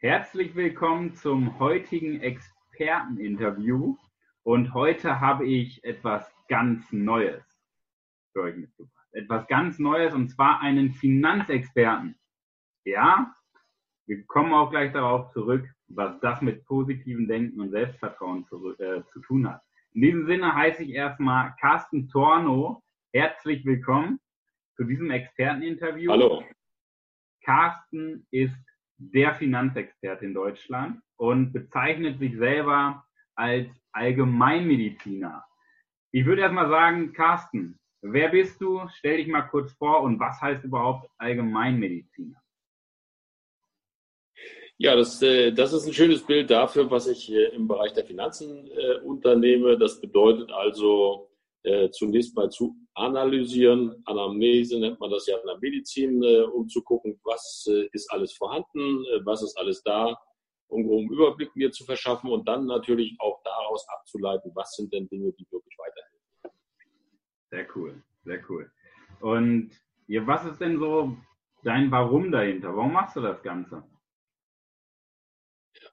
Herzlich willkommen zum heutigen Experteninterview. Und heute habe ich etwas ganz Neues für euch mitgebracht. Etwas ganz Neues und zwar einen Finanzexperten. Ja, wir kommen auch gleich darauf zurück, was das mit positivem Denken und Selbstvertrauen zu, äh, zu tun hat. In diesem Sinne heiße ich erstmal Carsten Torno. Herzlich willkommen zu diesem Experteninterview. Hallo. Carsten ist der Finanzexperte in Deutschland und bezeichnet sich selber als Allgemeinmediziner. Ich würde erstmal sagen, Carsten, wer bist du? Stell dich mal kurz vor und was heißt überhaupt Allgemeinmediziner? Ja, das, äh, das ist ein schönes Bild dafür, was ich im Bereich der Finanzen äh, unternehme. Das bedeutet also äh, zunächst mal zu analysieren. Anamnese nennt man das ja in der Medizin, äh, um zu gucken, was äh, ist alles vorhanden, äh, was ist alles da, um einen Überblick mir zu verschaffen und dann natürlich auch daraus abzuleiten, was sind denn Dinge, die wirklich weiterhelfen. Sehr cool, sehr cool. Und was ist denn so dein Warum dahinter? Warum machst du das Ganze?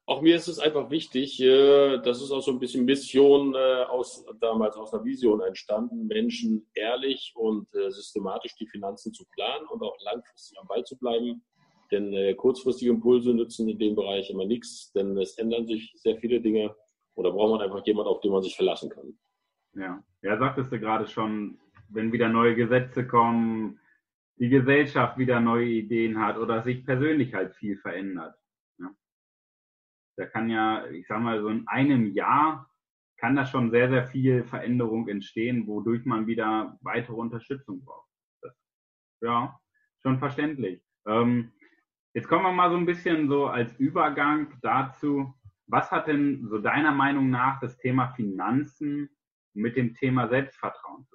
Auch mir ist es einfach wichtig, äh, das ist auch so ein bisschen Mission äh, aus, damals aus einer Vision entstanden, Menschen ehrlich und äh, systematisch die Finanzen zu planen und auch langfristig am Ball zu bleiben. Denn kurzfristige Impulse nützen in dem Bereich immer nichts, denn es ändern sich sehr viele Dinge oder braucht man einfach jemanden, auf den man sich verlassen kann. Ja, ja, sagtest du gerade schon, wenn wieder neue Gesetze kommen, die Gesellschaft wieder neue Ideen hat oder sich persönlich halt viel verändert da kann ja, ich sag mal, so in einem Jahr kann da schon sehr, sehr viel Veränderung entstehen, wodurch man wieder weitere Unterstützung braucht. Das, ja, schon verständlich. Ähm, jetzt kommen wir mal so ein bisschen so als Übergang dazu, was hat denn so deiner Meinung nach das Thema Finanzen mit dem Thema Selbstvertrauen zu tun?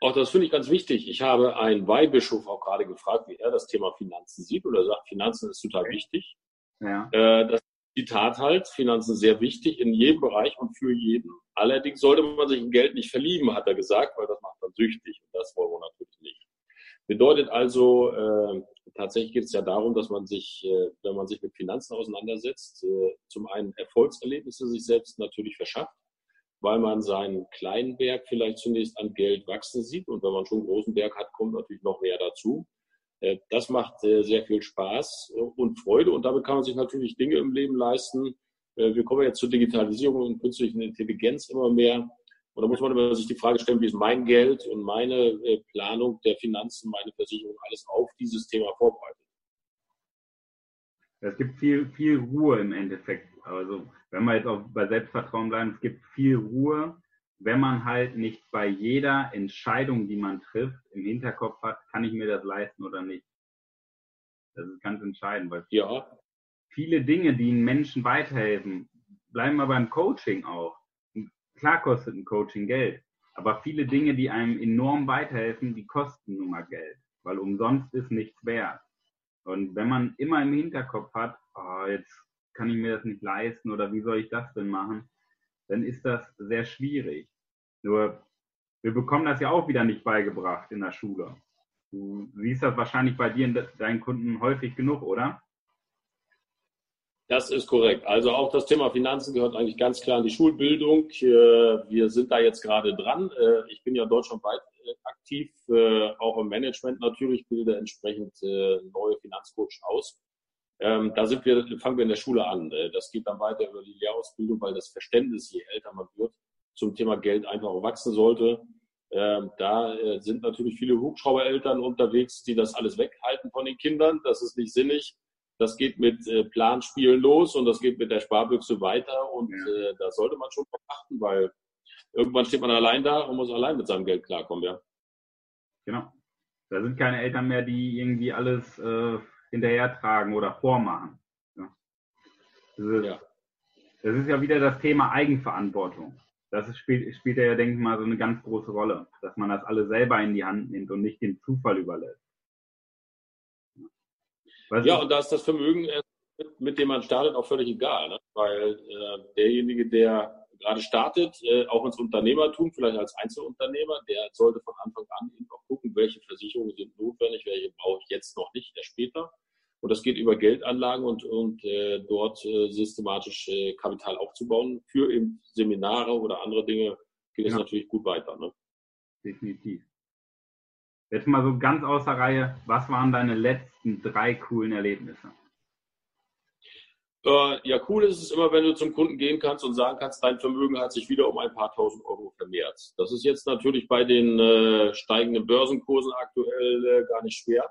Auch das finde ich ganz wichtig. Ich habe einen Weihbischof auch gerade gefragt, wie er das Thema Finanzen sieht. Und er sagt, Finanzen ist total wichtig. Ja. Äh, das Zitat halt, Finanzen sehr wichtig in jedem Bereich und für jeden. Allerdings sollte man sich in Geld nicht verlieben, hat er gesagt, weil das macht dann süchtig. Und das wollen wir natürlich nicht. Bedeutet also, äh, tatsächlich geht es ja darum, dass man sich, äh, wenn man sich mit Finanzen auseinandersetzt, äh, zum einen Erfolgserlebnisse sich selbst natürlich verschafft weil man seinen kleinen Berg vielleicht zunächst an Geld wachsen sieht. Und wenn man schon einen großen Berg hat, kommt natürlich noch mehr dazu. Äh, das macht sehr viel Spaß und Freude und damit kann man sich natürlich Dinge im Leben leisten. Äh, wir kommen jetzt zur Digitalisierung und künstlichen Intelligenz immer mehr. Und da muss man sich die Frage stellen, wie ist mein Geld und meine äh, Planung der Finanzen, meine Versicherung, alles auf dieses Thema vorbereitet. Es gibt viel, viel Ruhe im Endeffekt. Also wenn wir jetzt auch bei Selbstvertrauen bleiben, es gibt viel Ruhe, wenn man halt nicht bei jeder Entscheidung, die man trifft, im Hinterkopf hat, kann ich mir das leisten oder nicht. Das ist ganz entscheidend, weil ja. viele Dinge, die einen Menschen weiterhelfen, bleiben wir beim Coaching auch. Klar kostet ein Coaching Geld, aber viele Dinge, die einem enorm weiterhelfen, die kosten nun mal Geld, weil umsonst ist nichts wert. Und wenn man immer im Hinterkopf hat, oh, jetzt kann ich mir das nicht leisten oder wie soll ich das denn machen, dann ist das sehr schwierig. Nur, wir bekommen das ja auch wieder nicht beigebracht in der Schule. Du siehst das wahrscheinlich bei dir und deinen Kunden häufig genug, oder? Das ist korrekt. Also auch das Thema Finanzen gehört eigentlich ganz klar in die Schulbildung. Wir sind da jetzt gerade dran. Äh, ich bin ja deutschlandweit äh, aktiv, äh, auch im Management natürlich, bilde entsprechend neue Finanzcoach aus. Ähm, da sind wir, fangen wir in der Schule an. Äh, das geht dann weiter über die Lehrausbildung, weil das Verständnis, je älter man wird, zum Thema Geld einfach auch wachsen sollte. Ähm, da äh, sind natürlich viele Hubschraubereltern unterwegs, die das alles weghalten von den Kindern. Das ist nicht sinnig. Das geht mit äh, Planspielen los und das geht mit der Sparbüchse weiter. Und ja. äh, da sollte man schon achten, weil irgendwann steht man allein da und muss allein mit seinem Geld klarkommen, ja. Genau. Da sind keine Eltern mehr, die irgendwie alles äh, hinterhertragen oder vormachen. Ja. Das, ist, ja. das ist ja wieder das Thema Eigenverantwortung. Das ist, spielt, spielt ja, denke ich mal, so eine ganz große Rolle, dass man das alle selber in die Hand nimmt und nicht dem Zufall überlässt. Was ja, und da ist das Vermögen, äh, mit dem man startet, auch völlig egal. Ne? Weil äh, derjenige, der gerade startet, äh, auch ins Unternehmertum, vielleicht als Einzelunternehmer, der sollte von Anfang an eben auch gucken, welche Versicherungen sind notwendig, welche brauche ich jetzt noch nicht, erst später. Und das geht über Geldanlagen und, und äh, dort äh, systematisch äh, Kapital aufzubauen. Für eben Seminare oder andere Dinge geht es ja. natürlich gut weiter. Ne? Definitiv. Jetzt mal so ganz außer Reihe, was waren deine letzten drei coolen Erlebnisse? Äh, ja, cool ist es immer, wenn du zum Kunden gehen kannst und sagen kannst, dein Vermögen hat sich wieder um ein paar tausend Euro vermehrt. Das ist jetzt natürlich bei den äh, steigenden Börsenkursen aktuell äh, gar nicht schwer.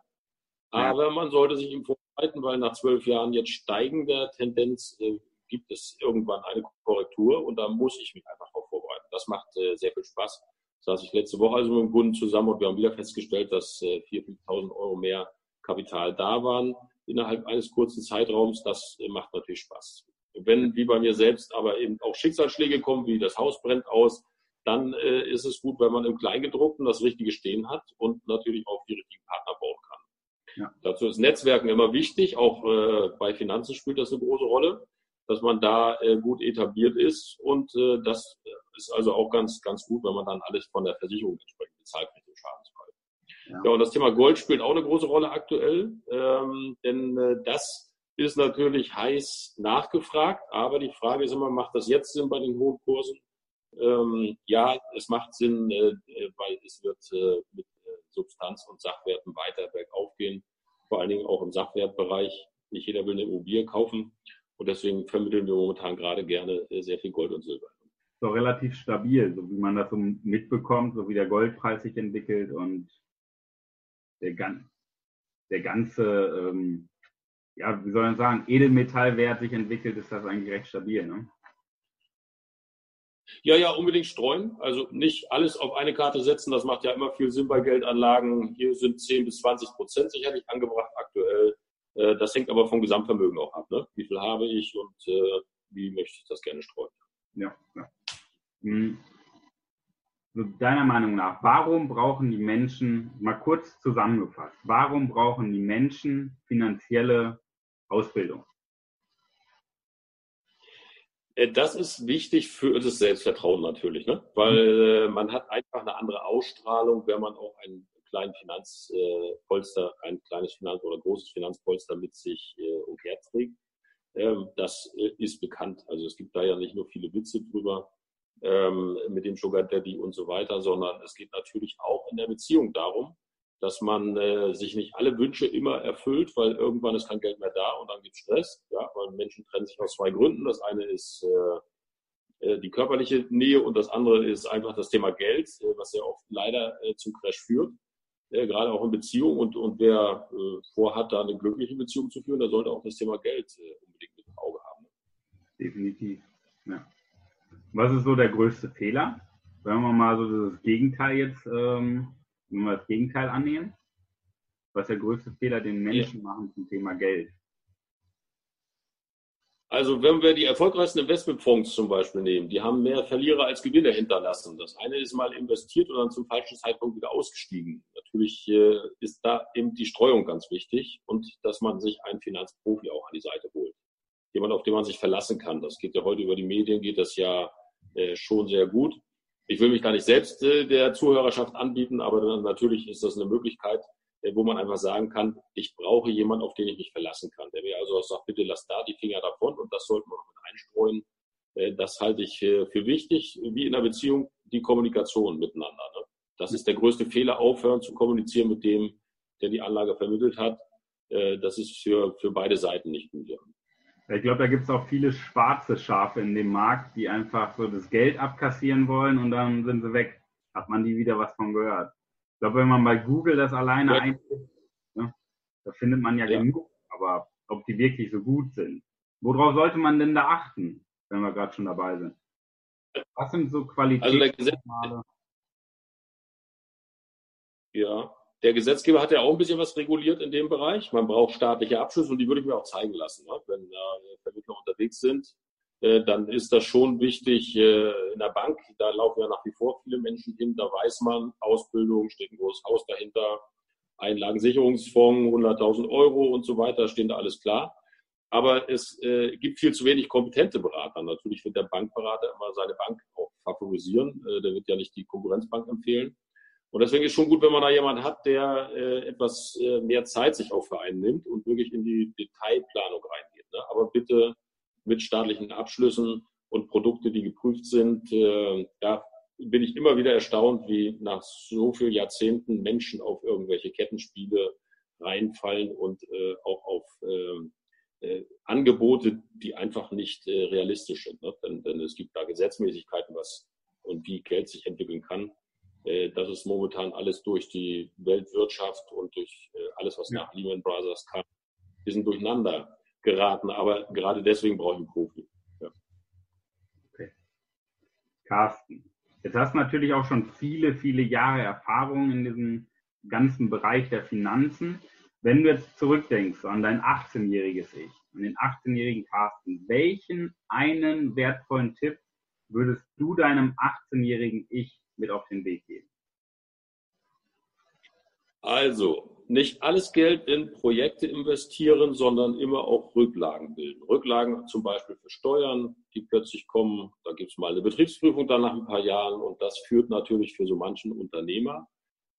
Aber man sollte sich im vorbereiten, weil nach zwölf Jahren jetzt steigender Tendenz äh, gibt es irgendwann eine Korrektur und da muss ich mich einfach darauf vorbereiten. Das macht äh, sehr viel Spaß. Das saß ich letzte Woche also mit dem Kunden zusammen und wir haben wieder festgestellt, dass äh, 4.000, 5.000 Euro mehr Kapital da waren innerhalb eines kurzen Zeitraums, das äh, macht natürlich Spaß. Wenn, wie bei mir selbst, aber eben auch Schicksalsschläge kommen, wie das Haus brennt aus, dann äh, ist es gut, wenn man im Kleingedruckten das Richtige stehen hat und natürlich auch die richtigen Partner bauen kann. Ja. Dazu ist Netzwerken immer wichtig, auch äh, bei Finanzen spielt das eine große Rolle, dass man da äh, gut etabliert ist und äh, das ist also auch ganz, ganz gut, wenn man dann alles von der Versicherung entsprechend bezahlt mit dem Schadensfall. Ja. ja, und das Thema Gold spielt auch eine große Rolle aktuell, ähm, denn äh, das ist natürlich heiß nachgefragt, aber die Frage ist immer, macht das jetzt Sinn bei den hohen Kursen? Ähm, ja, es macht Sinn, äh, äh weil es wird äh, mit äh, Substanz und Sachwerten weiter bergauf gehen, vor allen Dingen auch im Sachwertbereich. Nicht jeder will eine Immobilie kaufen und deswegen vermitteln wir momentan gerade gerne äh, sehr viel Gold und Silber. So relativ stabil, so wie man das so mitbekommt, so wie der Goldpreis sich entwickelt und der, der ganze, ähm, ja, wie soll man sagen, Edelmetallwert sich entwickelt, ist das eigentlich recht stabil, ne? Ja, ja, unbedingt streuen. Also nicht alles auf eine Karte setzen. Das macht ja immer viel Sinn bei Geldanlagen. Hier sind 10 bis 20 Prozent sicherlich angebracht aktuell. Äh, das hängt aber vom Gesamtvermögen auch ab. Ne? Wie viel habe ich und äh, wie möchte ich das gerne streuen? Ja, ja. Deiner Meinung nach, warum brauchen die Menschen, mal kurz zusammengefasst, warum brauchen die Menschen finanzielle Ausbildung? Äh, das ist wichtig für das Selbstvertrauen natürlich, ne? weil mhm. man hat einfach eine andere Ausstrahlung, wenn man auch einen kleinen Finanzpolster, ein kleines Finanz- oder großes Finanzpolster mit sich äh, umherträgt. Ähm, das äh, ist bekannt. Also es gibt da ja nicht nur viele Witze drüber, ähm, mit dem Sugar Daddy und so weiter, sondern es geht natürlich auch in der Beziehung darum, dass man äh, sich nicht alle Wünsche immer erfüllt, weil irgendwann ist kein Geld mehr da und dann gibt es Stress. Ja, weil Menschen trennen sich aus zwei Gründen. Das eine ist äh, äh, die körperliche Nähe und das andere ist einfach das Thema Geld, äh, was ja oft leider äh, zum Crash führt. Äh, gerade auch in Beziehungen und, und wer äh, vorhat, da eine glückliche Beziehung zu führen, der sollte auch das Thema Geld äh, unbedingt im Auge haben. Definitiv. Ja. Was ist so der größte Fehler? Wenn wir mal so das Gegenteil jetzt, ähm, wenn wir das Gegenteil annehmen, was ist der größte Fehler, den Menschen ja. machen zum Thema Geld? Also wenn wir die erfolgreichsten Investmentfonds zum Beispiel nehmen, die haben mehr Verlierer als Gewinner hinterlassen. Das eine ist mal investiert und dann zum falschen Zeitpunkt wieder ausgestiegen. Natürlich äh, ist da eben die Streuung ganz wichtig und dass man sich einen Finanzprofi auch an die Seite holt. Jemand, auf den man sich verlassen kann. Das geht ja heute über die Medien, geht das ja äh, schon sehr gut. Ich will mich gar nicht selbst äh, der Zuhörerschaft anbieten, aber natürlich ist das eine Möglichkeit, äh, wo man einfach sagen kann, ich brauche jemanden, auf den ich mich verlassen kann. Der mir also sagt, bitte lass da die Finger davon und das sollten wir noch mit einstreuen. Das halte ich für wichtig, wie in einer Beziehung die Kommunikation miteinander. Ne? Das ist der größte Fehler, aufhören zu kommunizieren mit dem, der die Anlage vermittelt hat. Das ist für, für beide Seiten nicht gut. Ich glaube, da gibt es auch viele schwarze Schafe in dem Markt, die einfach so das Geld abkassieren wollen und dann sind sie weg. Hat man die wieder was von gehört. Ich glaube, wenn man bei Google das alleine ja. eingibt, ne, da findet man ja, ja, genug. Aber ob die wirklich so gut sind. Worauf sollte man denn da achten, wenn wir gerade schon dabei sind? Was sind so Qualitätsmerkmale? Also ja, der Gesetzgeber hat ja auch ein bisschen was reguliert in dem Bereich. Man braucht staatliche Abschlüsse und die würde ich mir auch zeigen lassen. Ne? Wenn da Vermittler unterwegs sind, äh, dann ist das schon wichtig äh, in der Bank. Da laufen ja nach wie vor viele Menschen hin. Da weiß man, Ausbildung, steht ein großes Haus dahinter, Einlagensicherungsfonds, 100.000 Euro und so weiter, stehen da alles klar. Aber es äh, gibt viel zu wenig kompetente Berater. Natürlich wird der Bankberater immer seine Bank auch favorisieren. Äh, der wird ja nicht die Konkurrenzbank empfehlen. Und deswegen ist schon gut, wenn man da jemanden hat, der äh, etwas äh, mehr Zeit sich auch für einen nimmt und wirklich in die Detailplanung reingeht. Ne? Aber bitte mit staatlichen Abschlüssen und Produkte, die geprüft sind. Äh, ja, bin ich immer wieder erstaunt, wie nach so vielen Jahrzehnten Menschen auf irgendwelche Kettenspiele reinfallen und äh, auch auf äh, äh, Angebote, die einfach nicht äh, realistisch sind. Ne? Denn, denn es gibt da Gesetzmäßigkeiten, was und wie Geld sich entwickeln kann. Äh, das ist momentan alles durch die Weltwirtschaft und durch äh, alles, was nach Lehman Brothers kam, wir sind durcheinander geraten. Aber gerade deswegen brauche ich einen Profi. Ja. Okay. Carsten, jetzt hast du natürlich auch schon viele, viele Jahre Erfahrung in diesem ganzen Bereich der Finanzen. Wenn du jetzt zurückdenkst an dein 18-jähriges Ich, an den 18-jährigen Carsten, welchen einen wertvollen Tipp würdest du deinem 18-jährigen Ich mit auf den Weg geben? Also, nicht alles Geld in Projekte investieren, sondern immer auch Rücklagen bilden. Rücklagen zum Beispiel für Steuern, die plötzlich kommen. Da gibt es mal eine Betriebsprüfung dann nach ein paar Jahren und das führt natürlich für so manchen Unternehmer,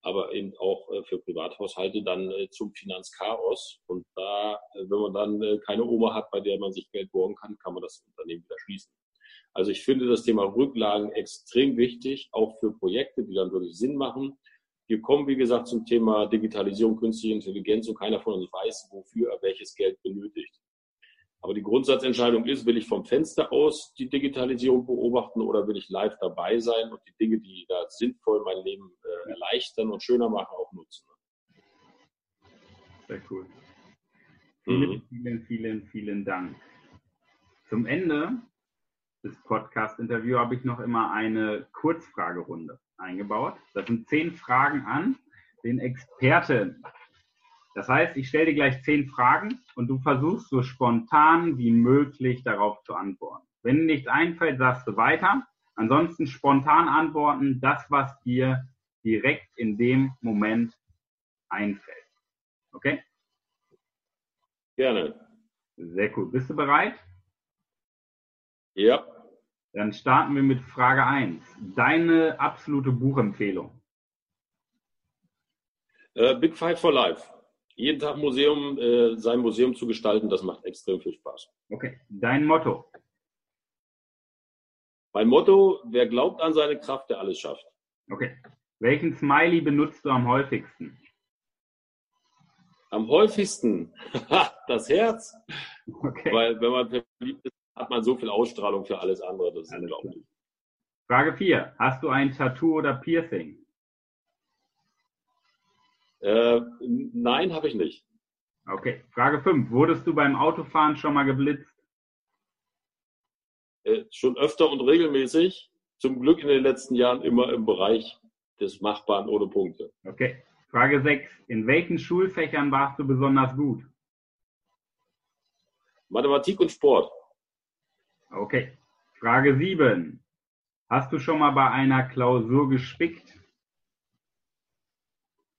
aber eben auch äh, für Privathaushalte dann äh, zum Finanzchaos. Und da, äh, wenn man dann keine Oma hat, bei der man sich Geld borgen kann, kann man das Unternehmen wieder schließen. Also ich finde das Thema Rücklagen extrem wichtig, auch für Projekte, die dann wirklich Sinn machen. Wir kommen, wie gesagt, zum Thema Digitalisierung, künstliche Intelligenz und keiner von uns weiß, wofür er welches Geld benötigt. Aber die Grundsatzentscheidung ist, will ich vom Fenster aus die Digitalisierung beobachten oder will ich live dabei sein und die Dinge, die da sinnvoll mein Leben äh, erleichtern und schöner machen, auch nutzen. Sehr cool. Vielen, mhm. vielen, vielen, vielen Dank. Zum Ende des Podcast-Interviews habe ich noch immer eine Kurzfragerunde eingebaut. Das sind zehn Fragen an den Experten. Das heißt, ich stelle dir gleich zehn Fragen und du versuchst so spontan wie möglich darauf zu antworten. Wenn dir nichts einfällt, sagst du weiter. Ansonsten spontan antworten, das, was dir direkt in dem Moment einfällt. Okay? Gerne. Sehr cool. Bist du bereit? Ja. Dann starten wir mit Frage 1. Deine absolute Buchempfehlung? Uh, Big Five for Life. Jeden Tag Museum, äh, sein Museum zu gestalten, das macht extrem viel Spaß. Okay. Dein Motto? Mein Motto, wer glaubt an seine Kraft, der alles schafft. Okay. Welchen Smiley benutzt du am häufigsten? Am häufigsten das Herz. Okay. Weil wenn man verliebt ist, hat man so viel Ausstrahlung für alles andere. Das ist alles unglaublich. Klar. Frage 4. Hast du ein Tattoo oder Piercing? Äh, nein, habe ich nicht. Okay. Frage 5. Wurdest du beim Autofahren schon mal geblitzt? Äh, schon öfter und regelmäßig. Zum Glück in den letzten Jahren immer im Bereich des Machbaren ohne Punkte. Okay. Frage 6. In welchen Schulfächern warst du besonders gut? Mathematik und Sport. Okay. Frage 7. Hast du schon mal bei einer Klausur gespickt?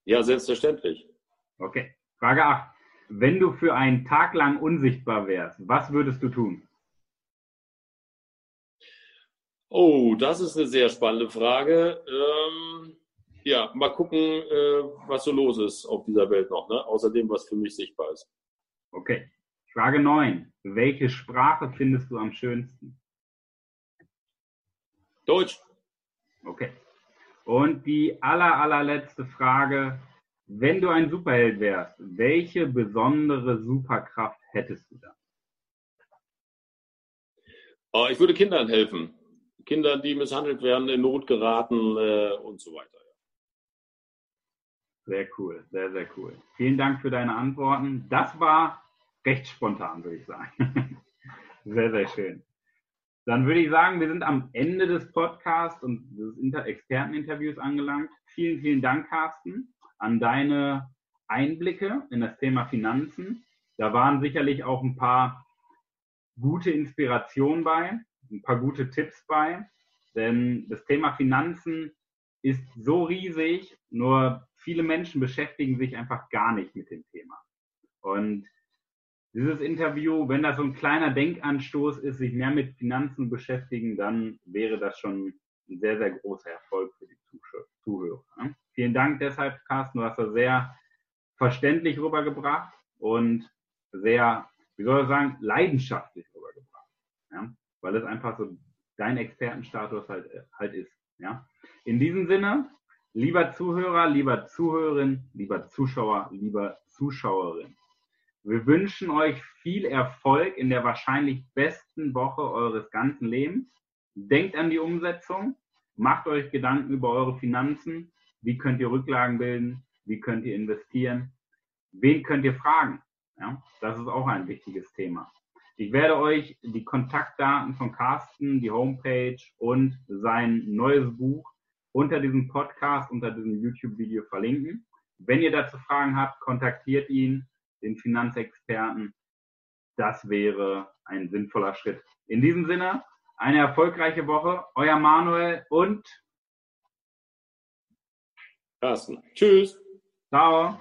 Ja, selbstverständlich. Okay. Frage 8. Wenn du für einen Tag lang unsichtbar wärst, was würdest du tun? Oh, das ist eine sehr spannende Frage. Ähm, ja, mal gucken, äh, was so los ist auf dieser Welt noch, ne? außerdem, was für mich sichtbar ist. Okay. Frage 9. Welche Sprache findest du am schönsten? Deutsch. Okay. Und die aller, allerletzte Frage. Wenn du ein Superheld wärst, welche besondere Superkraft hättest du da? Oh, ich würde Kindern helfen. Kindern, die misshandelt werden, in Not geraten äh, und so weiter. Sehr cool, sehr, sehr cool. Vielen Dank für deine Antworten. Das war recht spontan, würde ich sagen. sehr, sehr schön. Dann würde ich sagen, wir sind am Ende des Podcasts und des Inter Experteninterviews angelangt. Vielen, vielen Dank, Carsten, an deine Einblicke in das Thema Finanzen. Da waren sicherlich auch ein paar gute Inspirationen bei, ein paar gute Tipps bei, denn das Thema Finanzen ist so riesig, nur viele Menschen beschäftigen sich einfach gar nicht mit dem Thema. Und dieses Interview, wenn das so ein kleiner Denkanstoß ist, sich mehr mit Finanzen beschäftigen, dann wäre das schon ein sehr, sehr großer Erfolg für die Zuhörer. Ne? Vielen Dank deshalb, Carsten. Du hast das sehr verständlich rübergebracht und sehr, wie soll ich sagen, leidenschaftlich rübergebracht. Ja? Weil es einfach so dein Expertenstatus halt, halt ist. Ja? In diesem Sinne, lieber Zuhörer, lieber Zuhörerin, lieber Zuschauer, lieber Zuschauerin. Wir wünschen euch viel Erfolg in der wahrscheinlich besten Woche eures ganzen Lebens. Denkt an die Umsetzung, macht euch Gedanken über eure Finanzen, wie könnt ihr Rücklagen bilden, wie könnt ihr investieren, wen könnt ihr fragen. Ja, das ist auch ein wichtiges Thema. Ich werde euch die Kontaktdaten von Carsten, die Homepage und sein neues Buch unter diesem Podcast, unter diesem YouTube-Video verlinken. Wenn ihr dazu Fragen habt, kontaktiert ihn den Finanzexperten. Das wäre ein sinnvoller Schritt. In diesem Sinne, eine erfolgreiche Woche. Euer Manuel und Carsten. Tschüss. Ciao.